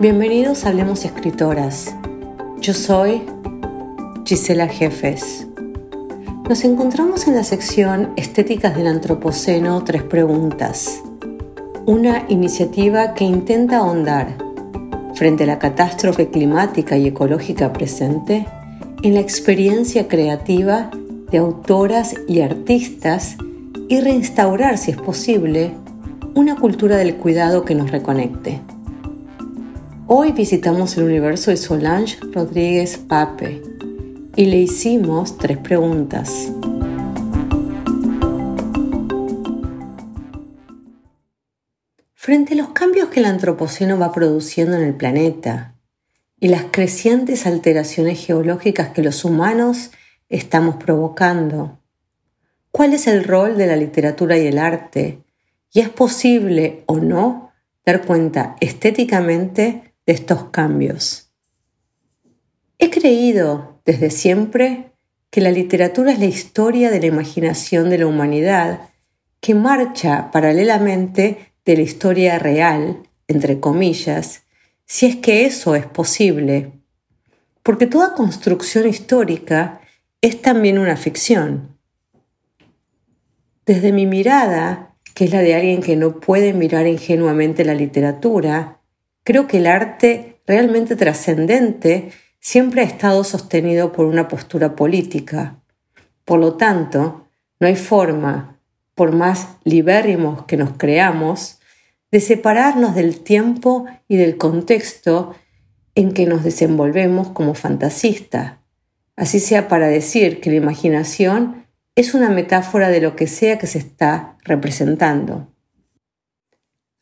Bienvenidos a Hablemos Escritoras. Yo soy Gisela Jefes. Nos encontramos en la sección Estéticas del Antropoceno, tres preguntas. Una iniciativa que intenta ahondar, frente a la catástrofe climática y ecológica presente, en la experiencia creativa de autoras y artistas y reinstaurar, si es posible, una cultura del cuidado que nos reconecte. Hoy visitamos el universo de Solange Rodríguez Pape y le hicimos tres preguntas. Frente a los cambios que el antropoceno va produciendo en el planeta y las crecientes alteraciones geológicas que los humanos estamos provocando, ¿cuál es el rol de la literatura y el arte? ¿Y es posible o no dar cuenta estéticamente de estos cambios. He creído desde siempre que la literatura es la historia de la imaginación de la humanidad que marcha paralelamente de la historia real, entre comillas, si es que eso es posible, porque toda construcción histórica es también una ficción. Desde mi mirada, que es la de alguien que no puede mirar ingenuamente la literatura, Creo que el arte realmente trascendente siempre ha estado sostenido por una postura política. Por lo tanto, no hay forma, por más libérrimos que nos creamos, de separarnos del tiempo y del contexto en que nos desenvolvemos como fantasistas, así sea para decir que la imaginación es una metáfora de lo que sea que se está representando.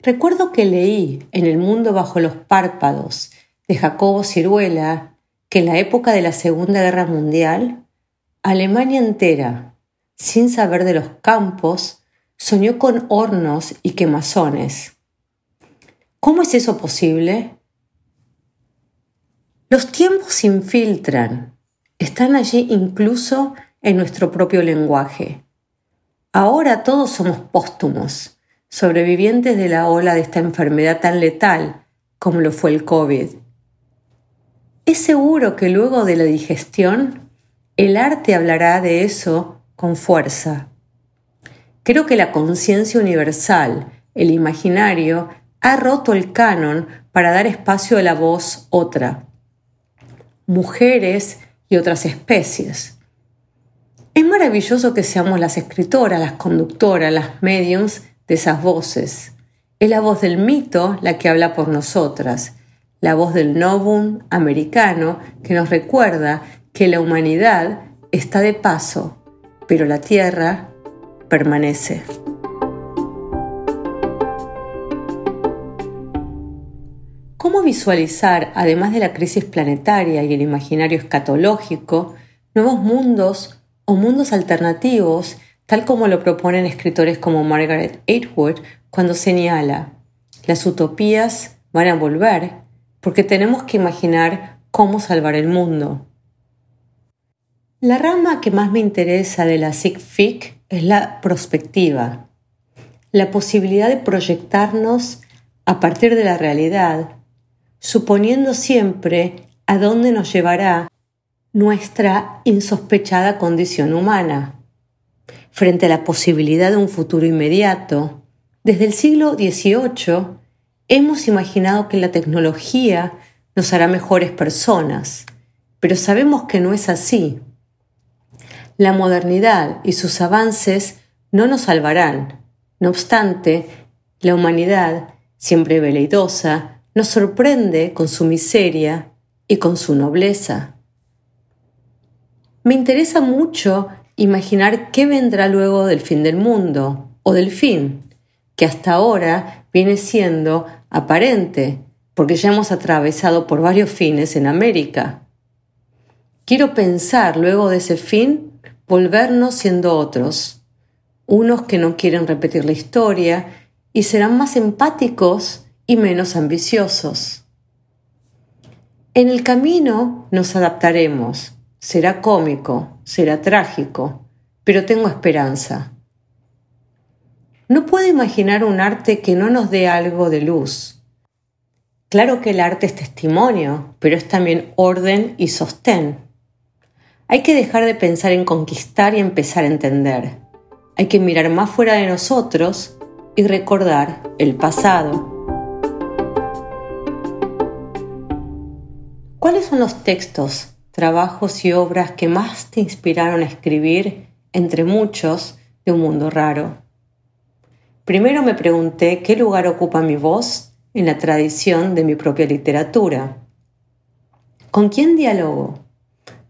Recuerdo que leí en El mundo bajo los párpados de Jacobo Ciruela que en la época de la Segunda Guerra Mundial, Alemania entera, sin saber de los campos, soñó con hornos y quemazones. ¿Cómo es eso posible? Los tiempos se infiltran, están allí incluso en nuestro propio lenguaje. Ahora todos somos póstumos sobrevivientes de la ola de esta enfermedad tan letal como lo fue el COVID. Es seguro que luego de la digestión, el arte hablará de eso con fuerza. Creo que la conciencia universal, el imaginario, ha roto el canon para dar espacio a la voz otra, mujeres y otras especies. Es maravilloso que seamos las escritoras, las conductoras, las mediums de esas voces. Es la voz del mito la que habla por nosotras, la voz del novum americano que nos recuerda que la humanidad está de paso, pero la Tierra permanece. ¿Cómo visualizar, además de la crisis planetaria y el imaginario escatológico, nuevos mundos o mundos alternativos tal como lo proponen escritores como Margaret Atwood cuando señala, las utopías van a volver porque tenemos que imaginar cómo salvar el mundo. La rama que más me interesa de la SIGFIC es la prospectiva, la posibilidad de proyectarnos a partir de la realidad, suponiendo siempre a dónde nos llevará nuestra insospechada condición humana frente a la posibilidad de un futuro inmediato, desde el siglo XVIII hemos imaginado que la tecnología nos hará mejores personas, pero sabemos que no es así. La modernidad y sus avances no nos salvarán. No obstante, la humanidad, siempre veleidosa, nos sorprende con su miseria y con su nobleza. Me interesa mucho imaginar qué vendrá luego del fin del mundo o del fin, que hasta ahora viene siendo aparente, porque ya hemos atravesado por varios fines en América. Quiero pensar luego de ese fin volvernos siendo otros, unos que no quieren repetir la historia y serán más empáticos y menos ambiciosos. En el camino nos adaptaremos, será cómico, será trágico, pero tengo esperanza. No puedo imaginar un arte que no nos dé algo de luz. Claro que el arte es testimonio, pero es también orden y sostén. Hay que dejar de pensar en conquistar y empezar a entender. Hay que mirar más fuera de nosotros y recordar el pasado. ¿Cuáles son los textos, trabajos y obras que más te inspiraron a escribir, entre muchos, de un mundo raro? Primero me pregunté qué lugar ocupa mi voz en la tradición de mi propia literatura. ¿Con quién dialogo?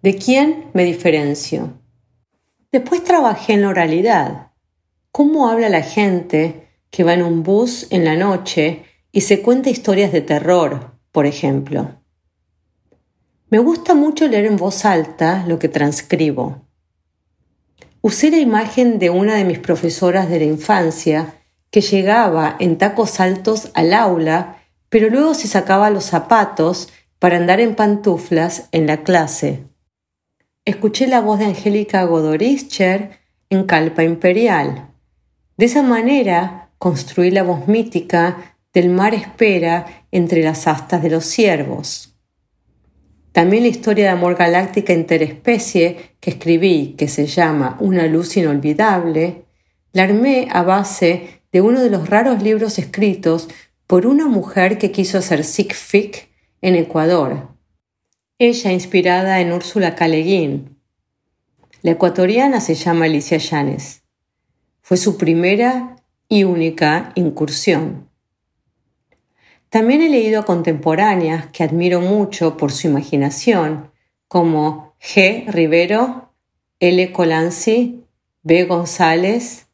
¿De quién me diferencio? Después trabajé en la oralidad. ¿Cómo habla la gente que va en un bus en la noche y se cuenta historias de terror, por ejemplo? Me gusta mucho leer en voz alta lo que transcribo. Usé la imagen de una de mis profesoras de la infancia que llegaba en tacos altos al aula, pero luego se sacaba los zapatos para andar en pantuflas en la clase. Escuché la voz de Angélica Godorischer en Calpa Imperial. De esa manera construí la voz mítica del mar espera entre las astas de los ciervos. También la historia de amor galáctica interespecie que escribí, que se llama Una luz inolvidable, la armé a base de uno de los raros libros escritos por una mujer que quiso hacer sick fic en Ecuador. Ella inspirada en Úrsula K. La ecuatoriana se llama Alicia Llanes. Fue su primera y única incursión. También he leído contemporáneas que admiro mucho por su imaginación, como G. Rivero, L. Colanzi, B. González,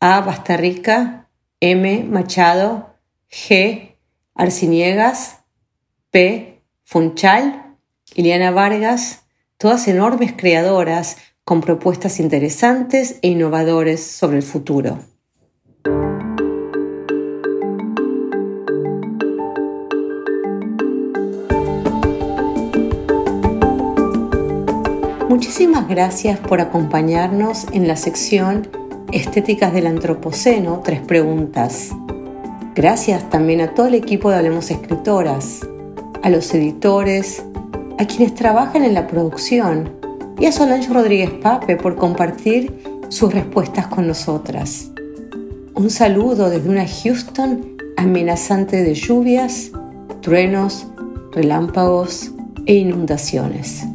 A. Bastarrica, M. Machado, G. Arciniegas, P. Funchal, Iliana Vargas, todas enormes creadoras con propuestas interesantes e innovadores sobre el futuro. Muchísimas gracias por acompañarnos en la sección Estéticas del Antropoceno, tres preguntas. Gracias también a todo el equipo de Hablemos Escritoras, a los editores, a quienes trabajan en la producción y a Solange Rodríguez Pape por compartir sus respuestas con nosotras. Un saludo desde una Houston amenazante de lluvias, truenos, relámpagos e inundaciones.